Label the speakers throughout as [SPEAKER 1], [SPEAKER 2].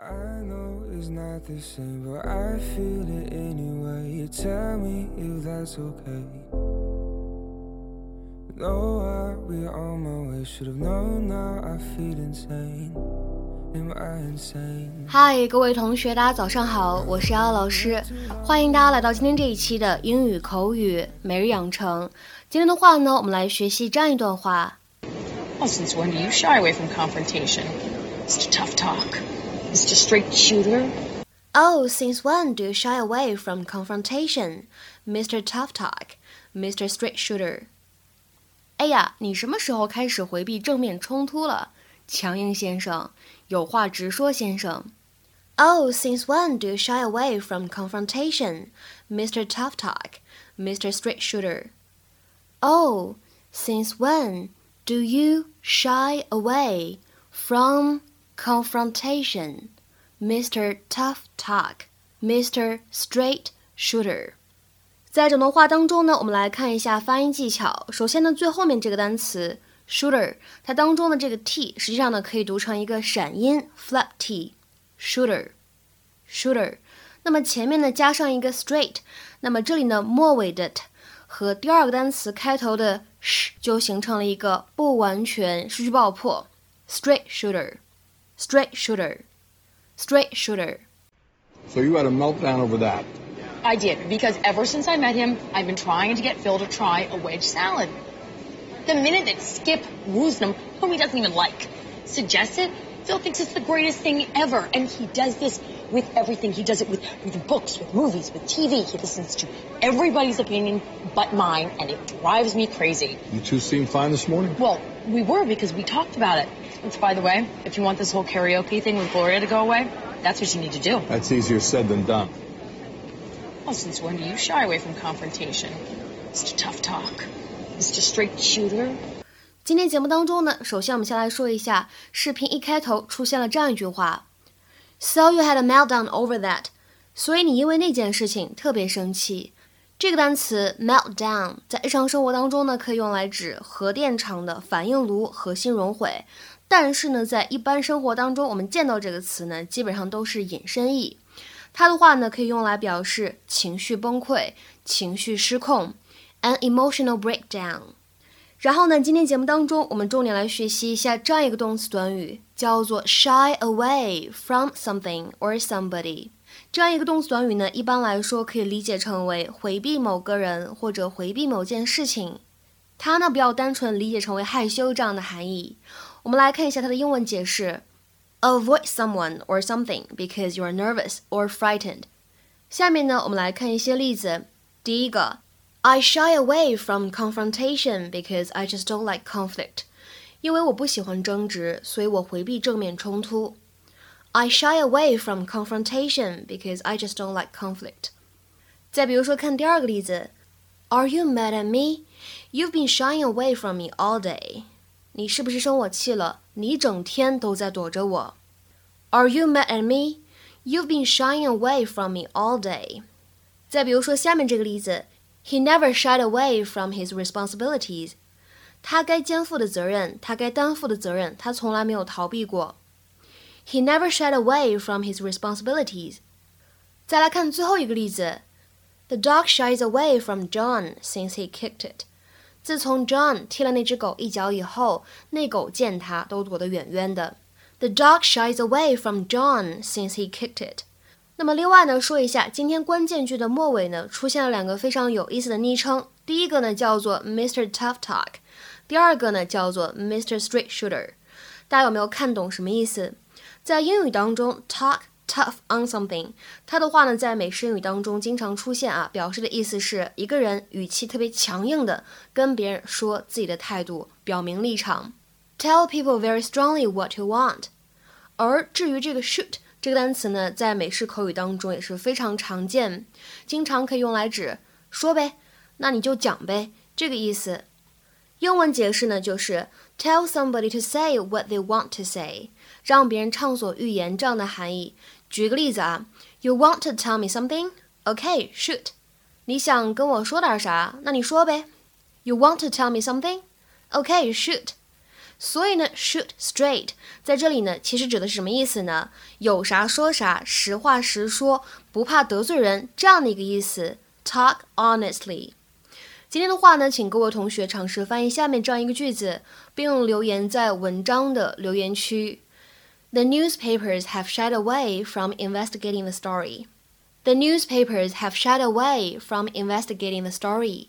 [SPEAKER 1] I know it's not the same, but I feel it anyway. You tell me if that's okay. No, I'll be on my way. Should have known now I feel insane. Am I insane?
[SPEAKER 2] 嗨，各位同学，大家早上好，我是姚老师，欢迎大家来到今天这一期的英语口语每日养成。今天的话呢，我们来学习这样一段话。
[SPEAKER 3] Well, since when do you shy away from confrontation? Mr. Tough Talk. Mr. Straight Shooter.
[SPEAKER 2] Oh, since when do you shy away from confrontation, Mr. Tough Talk, Mr. Straight Shooter？哎呀，你什么时候开始回避正面冲突了，强硬先生，有话直说先生？Oh, since when do you shy away from confrontation, Mr. Tough Talk, Mr. Straight Shooter? Oh, since when do you shy away from confrontation, Mr. Tough Talk, Mr. Straight Shooter? 在整段话当中呢，我们来看一下发音技巧。首先呢，最后面这个单词 shooter，它当中的这个 t 实际上呢可以读成一个闪音 flap t，shooter，shooter。那么前面呢加上一个 straight，那么这里呢末尾的 t 和第二个单词开头的 sh 就形成了一个不完全失去爆破，straight Shooter shooter，straight shooter。Straight shooter.
[SPEAKER 4] So you had a meltdown over that.
[SPEAKER 3] I did, because ever since I met him, I've been trying to get Phil to try a wedge salad. The minute that Skip Woosnam, whom he doesn't even like, suggests it, Phil thinks it's the greatest thing ever. And he does this with everything. He does it with, with books, with movies, with TV. He listens to everybody's opinion but mine, and it drives me crazy.
[SPEAKER 4] You two seem fine this morning.
[SPEAKER 3] Well, we were because we talked about it. Which, by the way, if you want this whole karaoke thing with Gloria to go away, that's what you need to do.
[SPEAKER 4] That's easier said than done.
[SPEAKER 3] Well, since when do you shy away from confrontation? Mr. Tough Talk. Mr. Straight Shooter.
[SPEAKER 2] 今天节目当中呢，首先我们先来说一下视频一开头出现了这样一句话：“So you had a meltdown over that。”所以你因为那件事情特别生气。这个单词 meltdown 在日常生活当中呢，可以用来指核电厂的反应炉核心熔毁。但是呢，在一般生活当中，我们见到这个词呢，基本上都是引申义。它的话呢，可以用来表示情绪崩溃、情绪失控，an emotional breakdown。然后呢，今天节目当中，我们重点来学习一下这样一个动词短语，叫做 shy away from something or somebody。这样一个动词短语呢，一般来说可以理解成为回避某个人或者回避某件事情。它呢，不要单纯理解成为害羞这样的含义。我们来看一下它的英文解释：avoid someone or something because you are nervous or frightened。下面呢，我们来看一些例子。第一个。I shy away from confrontation because I just don't like conflict. 因为我不喜欢争执，所以我回避正面冲突。I shy away from confrontation because I just don't like conflict. 再比如说，看第二个例子，Are you mad at me? You've been shying away from me all day. 你是不是生我气了？你整天都在躲着我。Are you mad at me? You've been shying away from me all day. 再比如说下面这个例子。 He never shied away from his responsibilities. 他该肩负的责任，他该担负的责任，他从来没有逃避过。He never shied away from his responsibilities. 再来看最后一个例子，The dog shies away from John since he kicked it. 自从 John 踢了那只狗一脚以后，那狗见他都躲得远远的。The dog shies away from John since he kicked it. 那么另外呢，说一下今天关键句的末尾呢，出现了两个非常有意思的昵称。第一个呢叫做 Mr. Tough Talk，第二个呢叫做 Mr. Straight Shooter。大家有没有看懂什么意思？在英语当中，talk tough on something，它的话呢在美式英语当中经常出现啊，表示的意思是一个人语气特别强硬的跟别人说自己的态度，表明立场。Tell people very strongly what you want。而至于这个 shoot。这个单词呢，在美式口语当中也是非常常见，经常可以用来指说呗，那你就讲呗，这个意思。英文解释呢，就是 tell somebody to say what they want to say，让别人畅所欲言这样的含义。举个例子啊，You want to tell me something? Okay, shoot。你想跟我说点啥？那你说呗。You want to tell me something? Okay, shoot。所以呢，shoot straight 在这里呢，其实指的是什么意思呢？有啥说啥，实话实说，不怕得罪人这样的一个意思。Talk honestly。今天的话呢，请各位同学尝试翻译下面这样一个句子，并留言在文章的留言区。The newspapers have shied away from investigating the story. The newspapers have shied away from investigating the story.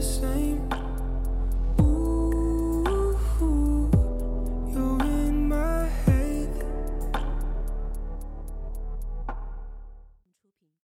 [SPEAKER 1] the same.